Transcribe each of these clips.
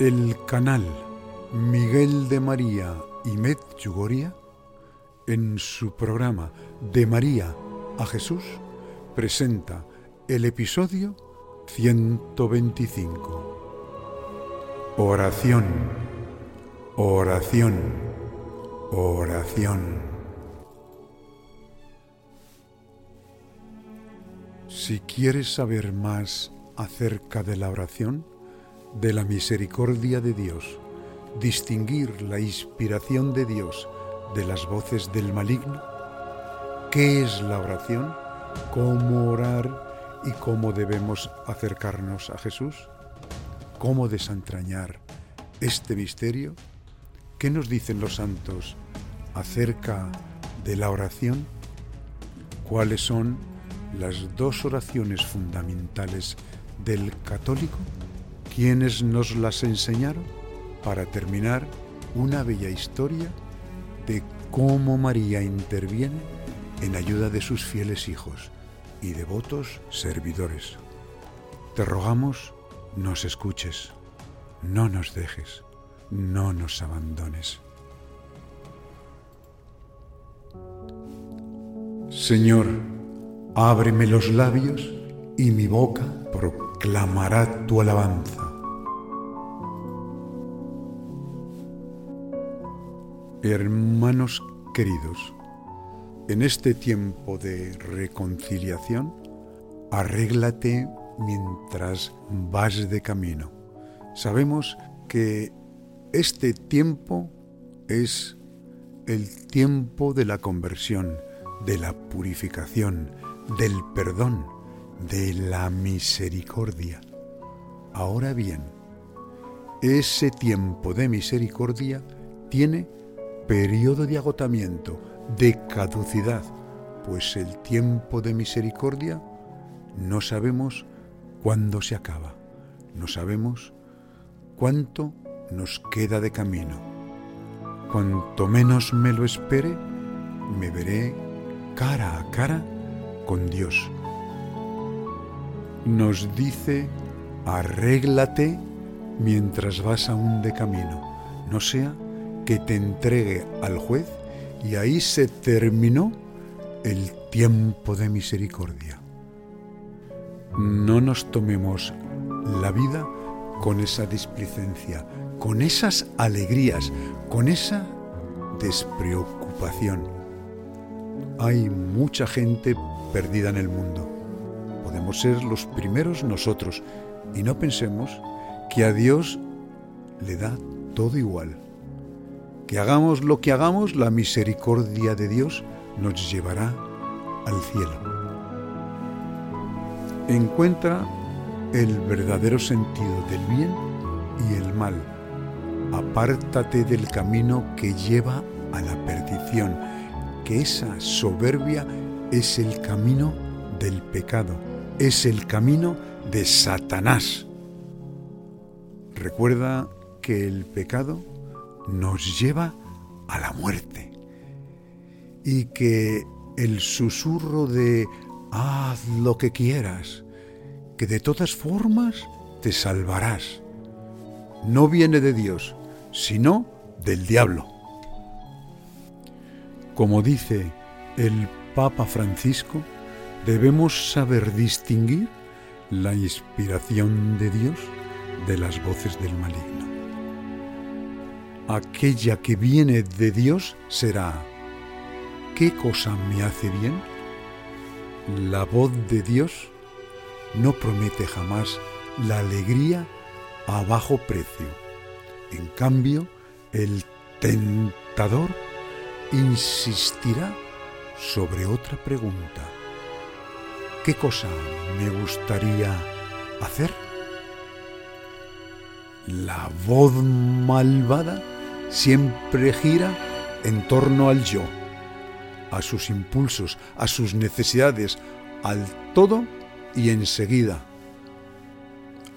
El canal Miguel de María y Met Yugoria, en su programa De María a Jesús, presenta el episodio 125. Oración, oración, oración. Si quieres saber más acerca de la oración, de la misericordia de Dios, distinguir la inspiración de Dios de las voces del maligno? ¿Qué es la oración? ¿Cómo orar y cómo debemos acercarnos a Jesús? ¿Cómo desentrañar este misterio? ¿Qué nos dicen los santos acerca de la oración? ¿Cuáles son las dos oraciones fundamentales del católico? ¿Quiénes nos las enseñaron? Para terminar, una bella historia de cómo María interviene en ayuda de sus fieles hijos y devotos servidores. Te rogamos, nos escuches, no nos dejes, no nos abandones. Señor, ábreme los labios y mi boca proclamará tu alabanza. Hermanos queridos, en este tiempo de reconciliación, arréglate mientras vas de camino. Sabemos que este tiempo es el tiempo de la conversión, de la purificación, del perdón, de la misericordia. Ahora bien, ese tiempo de misericordia tiene periodo de agotamiento, de caducidad, pues el tiempo de misericordia no sabemos cuándo se acaba, no sabemos cuánto nos queda de camino. Cuanto menos me lo espere, me veré cara a cara con Dios. Nos dice, arréglate mientras vas aún de camino, no sea que te entregue al juez y ahí se terminó el tiempo de misericordia. No nos tomemos la vida con esa displicencia, con esas alegrías, con esa despreocupación. Hay mucha gente perdida en el mundo. Podemos ser los primeros nosotros y no pensemos que a Dios le da todo igual que hagamos lo que hagamos, la misericordia de Dios nos llevará al cielo. Encuentra el verdadero sentido del bien y el mal. Apártate del camino que lleva a la perdición, que esa soberbia es el camino del pecado, es el camino de Satanás. Recuerda que el pecado nos lleva a la muerte y que el susurro de haz lo que quieras, que de todas formas te salvarás, no viene de Dios, sino del diablo. Como dice el Papa Francisco, debemos saber distinguir la inspiración de Dios de las voces del maligno aquella que viene de Dios será ¿qué cosa me hace bien? La voz de Dios no promete jamás la alegría a bajo precio. En cambio, el tentador insistirá sobre otra pregunta. ¿Qué cosa me gustaría hacer? La voz malvada siempre gira en torno al yo, a sus impulsos, a sus necesidades, al todo y enseguida.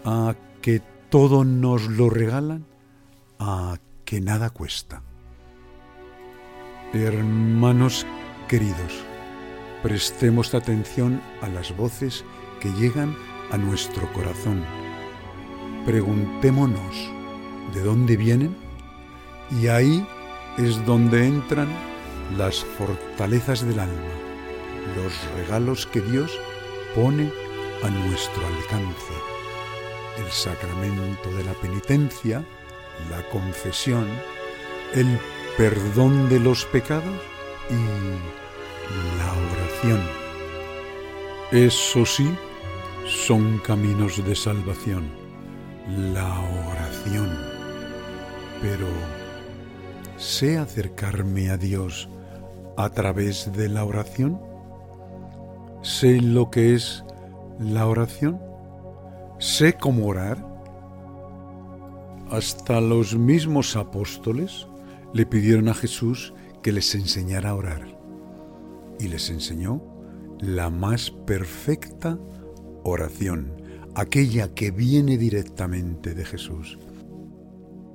A que todo nos lo regalan, a que nada cuesta. Hermanos queridos, prestemos atención a las voces que llegan a nuestro corazón. Preguntémonos de dónde vienen y ahí es donde entran las fortalezas del alma, los regalos que Dios pone a nuestro alcance. El sacramento de la penitencia, la confesión, el perdón de los pecados y la oración. Eso sí, son caminos de salvación, la oración. Pero, ¿sé acercarme a Dios a través de la oración? ¿Sé lo que es la oración? ¿Sé cómo orar? Hasta los mismos apóstoles le pidieron a Jesús que les enseñara a orar y les enseñó la más perfecta oración, aquella que viene directamente de Jesús.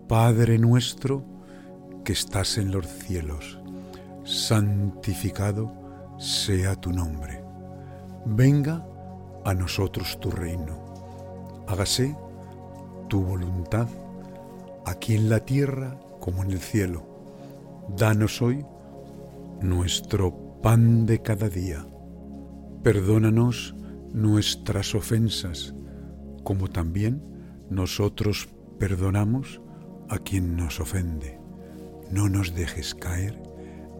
Padre nuestro que estás en los cielos, santificado sea tu nombre. Venga a nosotros tu reino. Hágase tu voluntad, aquí en la tierra como en el cielo. Danos hoy nuestro pan de cada día. Perdónanos nuestras ofensas, como también nosotros perdonamos a quien nos ofende. No nos dejes caer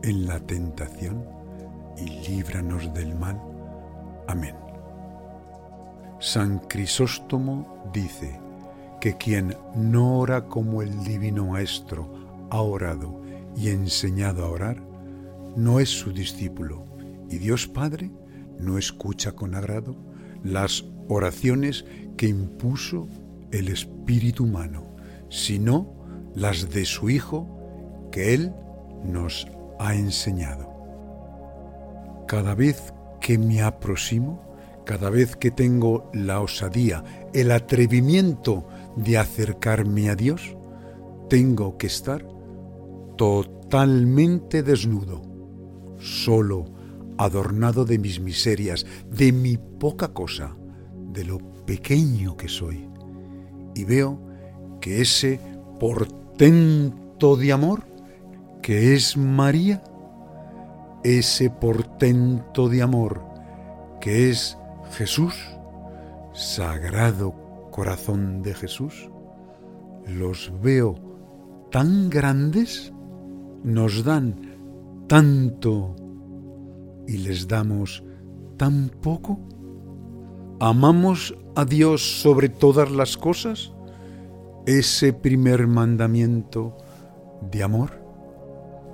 en la tentación y líbranos del mal. Amén. San Crisóstomo dice que quien no ora como el Divino Maestro ha orado y enseñado a orar, no es su discípulo, y Dios Padre no escucha con agrado las oraciones que impuso el Espíritu humano, sino las de su Hijo que Él nos ha enseñado. Cada vez que me aproximo, cada vez que tengo la osadía, el atrevimiento de acercarme a Dios, tengo que estar totalmente desnudo, solo, adornado de mis miserias, de mi poca cosa, de lo pequeño que soy. Y veo que ese portento de amor, que es María, ese portento de amor, que es Jesús, sagrado corazón de Jesús, los veo tan grandes nos dan tanto y les damos tan poco? ¿Amamos a Dios sobre todas las cosas? Ese primer mandamiento de amor.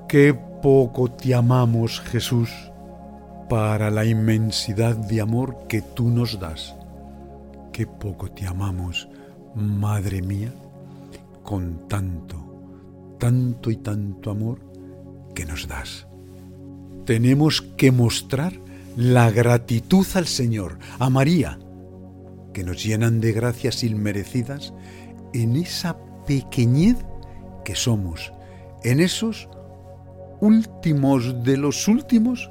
Qué poco te amamos, Jesús, para la inmensidad de amor que tú nos das. Qué poco te amamos, Madre mía, con tanto tanto y tanto amor que nos das. Tenemos que mostrar la gratitud al Señor, a María, que nos llenan de gracias inmerecidas en esa pequeñez que somos, en esos últimos de los últimos,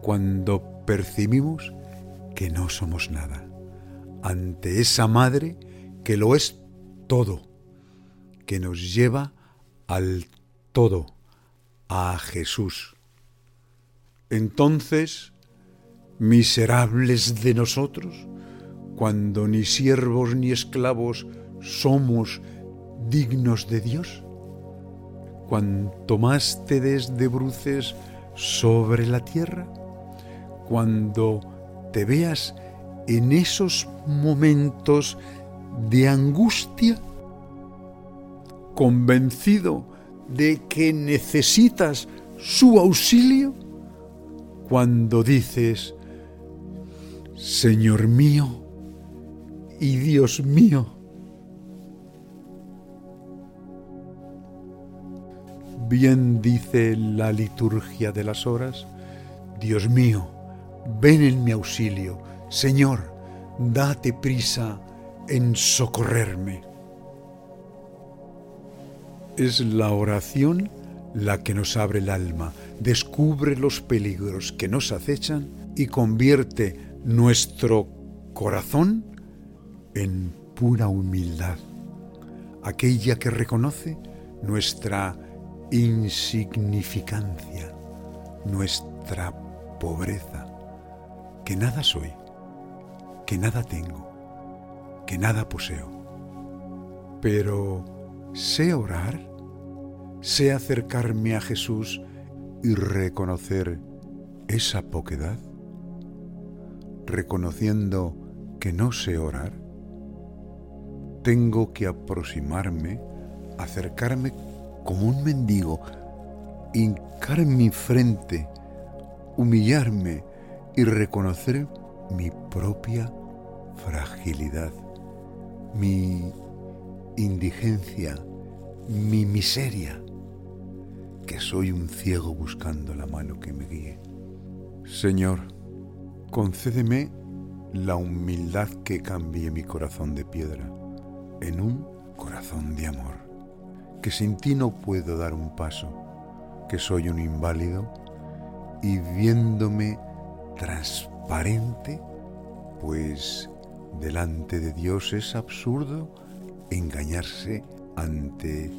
cuando percibimos que no somos nada, ante esa Madre que lo es todo, que nos lleva al todo, a Jesús. Entonces, miserables de nosotros, cuando ni siervos ni esclavos somos dignos de Dios, cuanto más te des de bruces sobre la tierra, cuando te veas en esos momentos de angustia, convencido de que necesitas su auxilio, cuando dices, Señor mío y Dios mío, bien dice la liturgia de las horas, Dios mío, ven en mi auxilio, Señor, date prisa en socorrerme. Es la oración la que nos abre el alma, descubre los peligros que nos acechan y convierte nuestro corazón en pura humildad, aquella que reconoce nuestra insignificancia, nuestra pobreza, que nada soy, que nada tengo, que nada poseo. Pero sé orar, sé acercarme a Jesús y reconocer esa poquedad, reconociendo que no sé orar, tengo que aproximarme, acercarme como un mendigo, hincar mi frente, humillarme y reconocer mi propia fragilidad, mi indigencia, mi miseria, que soy un ciego buscando la mano que me guíe. Señor, concédeme la humildad que cambie mi corazón de piedra en un corazón de amor, que sin ti no puedo dar un paso, que soy un inválido y viéndome transparente, pues delante de Dios es absurdo engañarse ante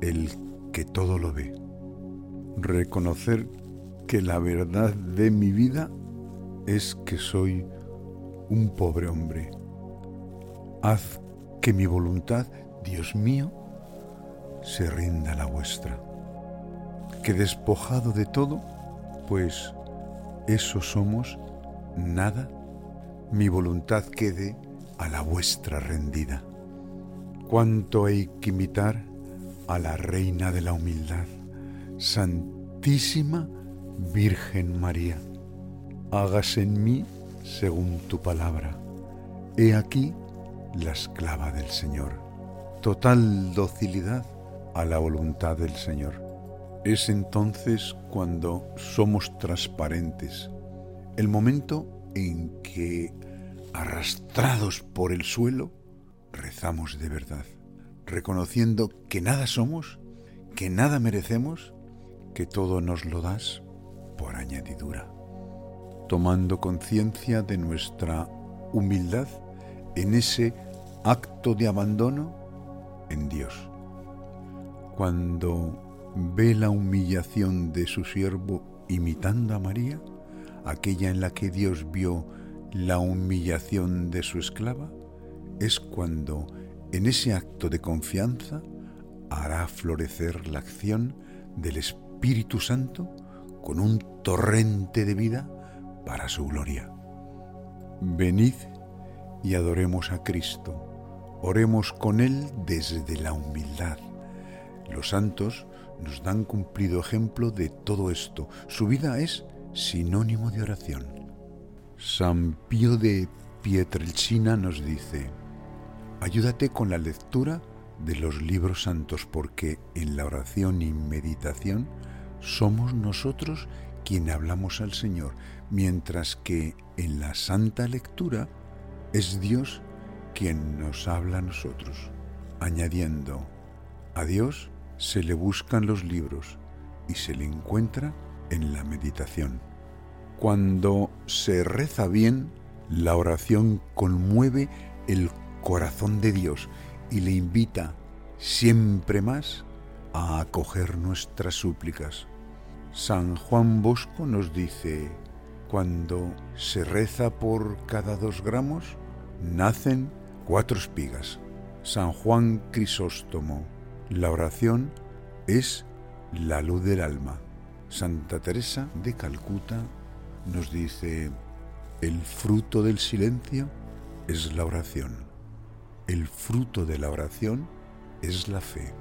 el que todo lo ve. Reconocer que la verdad de mi vida es que soy un pobre hombre. Haz que mi voluntad, Dios mío, se rinda a la vuestra. Que despojado de todo, pues eso somos, nada, mi voluntad quede a la vuestra rendida. Cuánto hay que imitar a la Reina de la Humildad, Santísima Virgen María. Hágase en mí según tu palabra. He aquí la esclava del Señor. Total docilidad a la voluntad del Señor. Es entonces cuando somos transparentes, el momento en que, arrastrados por el suelo, rezamos de verdad, reconociendo que nada somos, que nada merecemos, que todo nos lo das por añadidura, tomando conciencia de nuestra humildad en ese acto de abandono en Dios. Cuando ve la humillación de su siervo imitando a María, aquella en la que Dios vio la humillación de su esclava, es cuando en ese acto de confianza hará florecer la acción del Espíritu Santo con un torrente de vida para su gloria. Venid y adoremos a Cristo, oremos con Él desde la humildad. Los santos nos dan cumplido ejemplo de todo esto. Su vida es sinónimo de oración. San Pío de Pietrelcina nos dice, ayúdate con la lectura de los libros santos porque en la oración y meditación somos nosotros quien hablamos al Señor, mientras que en la santa lectura es Dios quien nos habla a nosotros, añadiendo, a Dios se le buscan los libros y se le encuentra en la meditación. Cuando se reza bien, la oración conmueve el corazón de Dios y le invita siempre más a acoger nuestras súplicas. San Juan Bosco nos dice, cuando se reza por cada dos gramos, nacen cuatro espigas. San Juan Crisóstomo la oración es la luz del alma. Santa Teresa de Calcuta nos dice, el fruto del silencio es la oración. El fruto de la oración es la fe.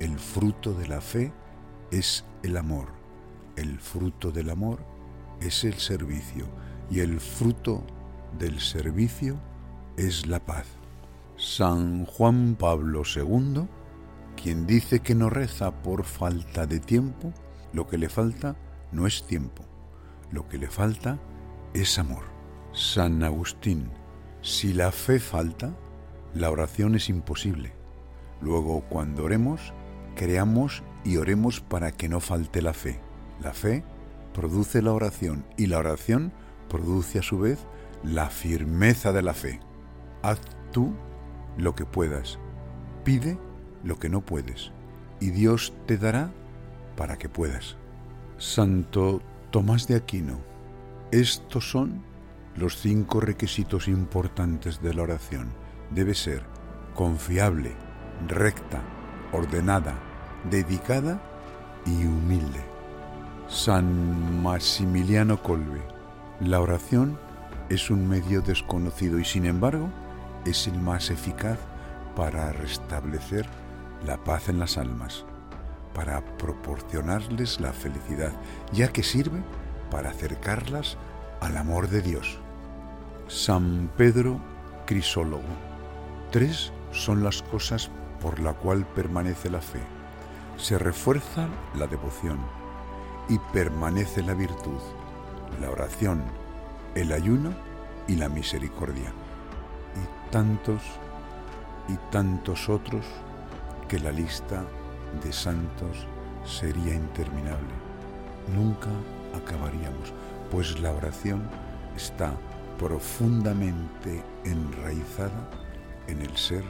El fruto de la fe es el amor. El fruto del amor es el servicio. Y el fruto del servicio es la paz. San Juan Pablo II, quien dice que no reza por falta de tiempo, lo que le falta no es tiempo, lo que le falta es amor. San Agustín, si la fe falta, la oración es imposible. Luego, cuando oremos, creamos y oremos para que no falte la fe. La fe produce la oración y la oración produce a su vez la firmeza de la fe. Haz tú lo que puedas, pide lo que no puedes, y Dios te dará para que puedas. Santo Tomás de Aquino, estos son los cinco requisitos importantes de la oración. Debe ser confiable, recta, ordenada, dedicada y humilde. San Maximiliano Colbe, la oración es un medio desconocido y sin embargo es el más eficaz para restablecer la paz en las almas, para proporcionarles la felicidad, ya que sirve para acercarlas al amor de Dios. San Pedro Crisólogo. Tres son las cosas por la cual permanece la fe. Se refuerza la devoción y permanece la virtud, la oración, el ayuno y la misericordia. Y tantos y tantos otros que la lista de santos sería interminable. Nunca acabaríamos, pues la oración está profundamente enraizada en el ser,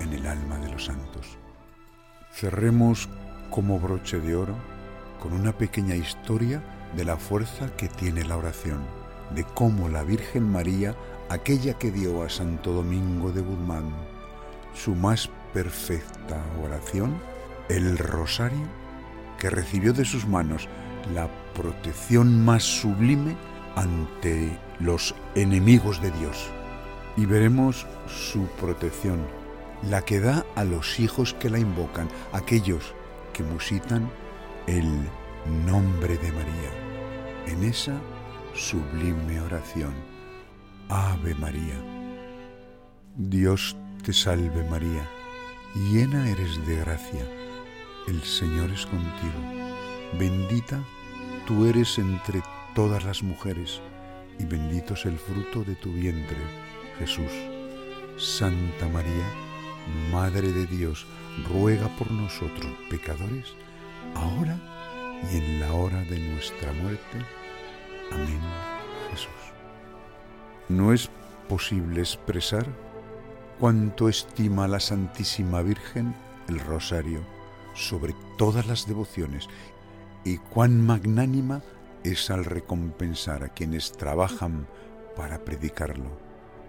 en el alma de los santos. Cerremos como broche de oro con una pequeña historia de la fuerza que tiene la oración, de cómo la Virgen María, aquella que dio a Santo Domingo de Guzmán su más perfecta oración, el rosario, que recibió de sus manos la protección más sublime ante los enemigos de Dios. Y veremos su protección, la que da a los hijos que la invocan, aquellos que musitan el nombre de María. En esa sublime oración, Ave María. Dios te salve María, llena eres de gracia, el Señor es contigo, bendita tú eres entre todas las mujeres, y bendito es el fruto de tu vientre, Jesús. Santa María, Madre de Dios, ruega por nosotros pecadores, ahora y en la hora de nuestra muerte. Amén, Jesús. No es posible expresar cuánto estima la Santísima Virgen el rosario sobre todas las devociones y cuán magnánima es al recompensar a quienes trabajan para predicarlo,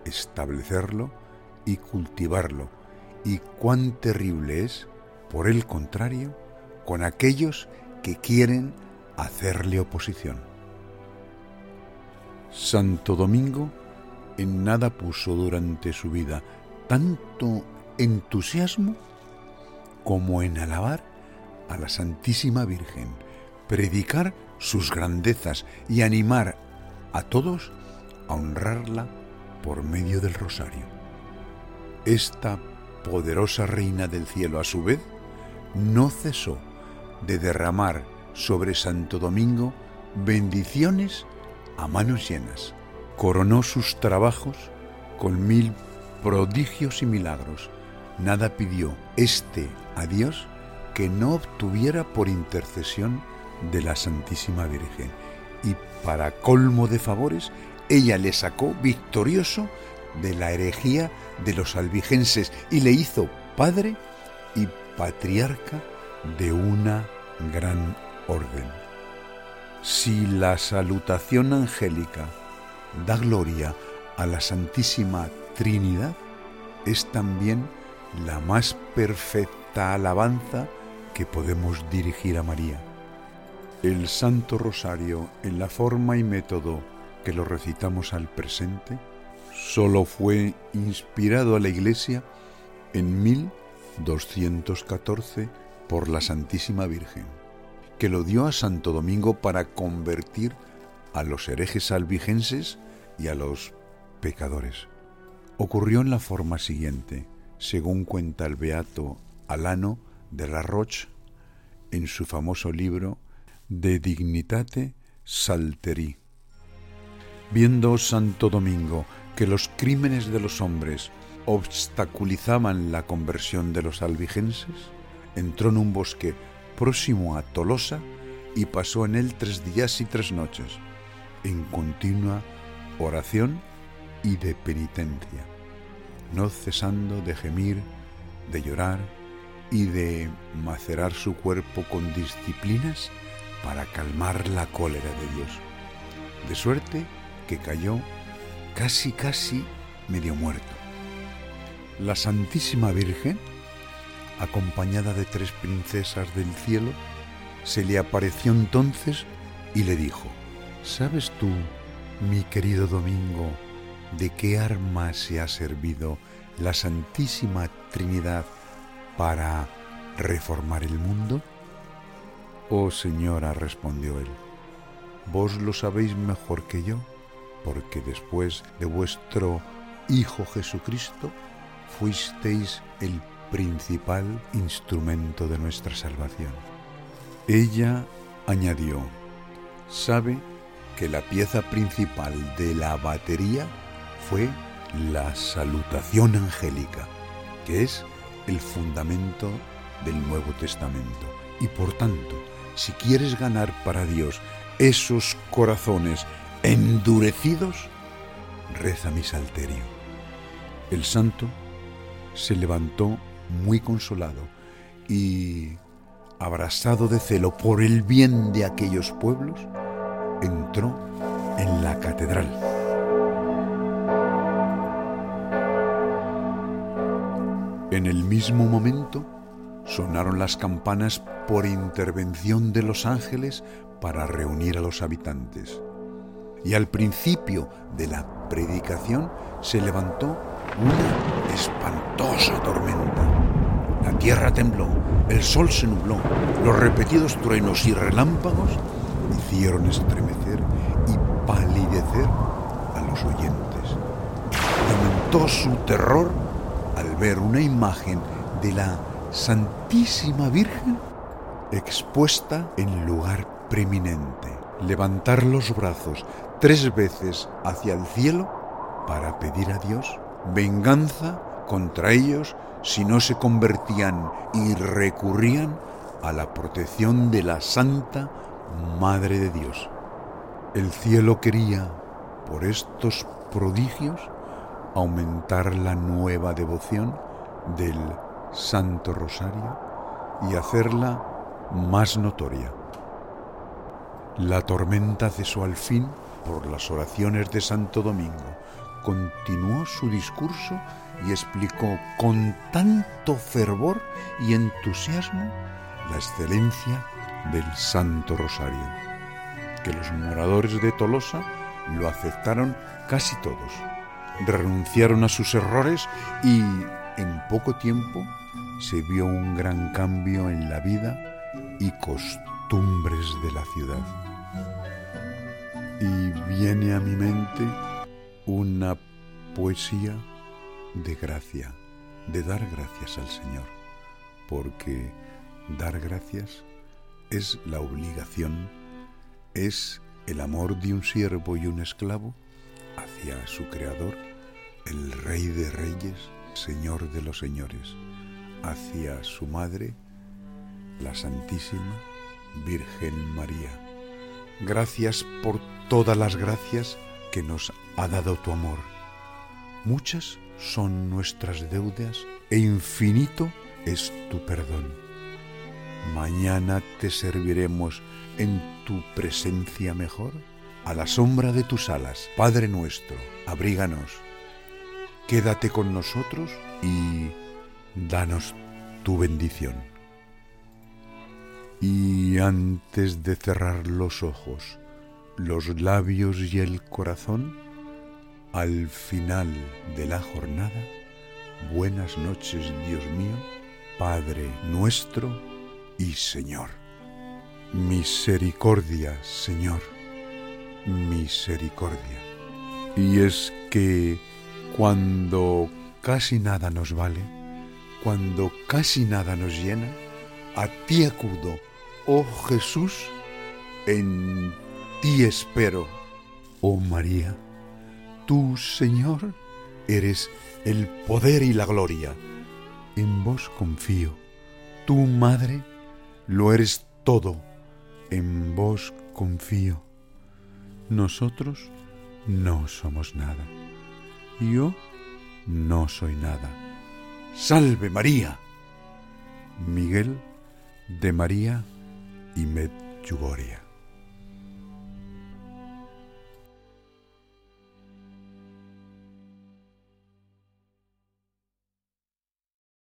establecerlo y cultivarlo, y cuán terrible es, por el contrario, con aquellos que quieren hacerle oposición. Santo Domingo en nada puso durante su vida tanto entusiasmo como en alabar a la Santísima Virgen, predicar sus grandezas y animar a todos a honrarla por medio del rosario. Esta poderosa reina del cielo, a su vez, no cesó de derramar sobre Santo Domingo bendiciones a manos llenas. Coronó sus trabajos con mil prodigios y milagros. Nada pidió este a Dios que no obtuviera por intercesión de la Santísima Virgen. Y para colmo de favores, ella le sacó victorioso de la herejía de los albigenses y le hizo padre y patriarca de una gran orden. Si la salutación angélica da gloria a la Santísima Trinidad, es también la más perfecta alabanza que podemos dirigir a María. El Santo Rosario, en la forma y método que lo recitamos al presente, solo fue inspirado a la Iglesia en 1214 por la Santísima Virgen, que lo dio a Santo Domingo para convertir a los herejes albigenses y a los pecadores. Ocurrió en la forma siguiente, según cuenta el beato Alano de la Roche en su famoso libro de dignitate salteri. Viendo Santo Domingo que los crímenes de los hombres obstaculizaban la conversión de los albigenses, entró en un bosque próximo a Tolosa y pasó en él tres días y tres noches, en continua oración y de penitencia, no cesando de gemir, de llorar y de macerar su cuerpo con disciplinas para calmar la cólera de Dios. De suerte que cayó casi, casi medio muerto. La Santísima Virgen, acompañada de tres princesas del cielo, se le apareció entonces y le dijo, ¿sabes tú, mi querido Domingo, de qué arma se ha servido la Santísima Trinidad para reformar el mundo? Oh señora, respondió él, vos lo sabéis mejor que yo, porque después de vuestro Hijo Jesucristo fuisteis el principal instrumento de nuestra salvación. Ella añadió, sabe que la pieza principal de la batería fue la salutación angélica, que es el fundamento del Nuevo Testamento. Y por tanto, si quieres ganar para Dios esos corazones endurecidos, reza mi salterio. El santo se levantó muy consolado y, abrazado de celo por el bien de aquellos pueblos, entró en la catedral. En el mismo momento, sonaron las campanas por intervención de los ángeles para reunir a los habitantes. Y al principio de la predicación se levantó una espantosa tormenta. La tierra tembló, el sol se nubló, los repetidos truenos y relámpagos hicieron estremecer y palidecer a los oyentes. Aumentó su terror al ver una imagen de la Santísima Virgen expuesta en lugar preeminente, levantar los brazos tres veces hacia el cielo para pedir a Dios venganza contra ellos si no se convertían y recurrían a la protección de la Santa Madre de Dios. El cielo quería, por estos prodigios, aumentar la nueva devoción del Santo Rosario y hacerla más notoria. La tormenta cesó al fin por las oraciones de Santo Domingo. Continuó su discurso y explicó con tanto fervor y entusiasmo la excelencia del Santo Rosario, que los moradores de Tolosa lo aceptaron casi todos. Renunciaron a sus errores y en poco tiempo se vio un gran cambio en la vida y costumbres de la ciudad. Y viene a mi mente una poesía de gracia, de dar gracias al Señor, porque dar gracias es la obligación, es el amor de un siervo y un esclavo hacia su Creador, el Rey de Reyes, Señor de los Señores, hacia su Madre, la Santísima Virgen María. Gracias por todas las gracias que nos ha dado tu amor. Muchas son nuestras deudas e infinito es tu perdón. Mañana te serviremos en tu presencia mejor. A la sombra de tus alas, Padre nuestro, abríganos quédate con nosotros y danos tu bendición. Y antes de cerrar los ojos, los labios y el corazón, al final de la jornada, buenas noches, Dios mío, Padre nuestro y Señor. Misericordia, Señor, misericordia. Y es que cuando casi nada nos vale, cuando casi nada nos llena, a ti acudo, oh Jesús, en ti espero. Oh María, tú, Señor, eres el poder y la gloria. En vos confío. Tú, Madre, lo eres todo. En vos confío. Nosotros no somos nada. Yo no soy nada. Salve María. Miguel de María y Medjugorje.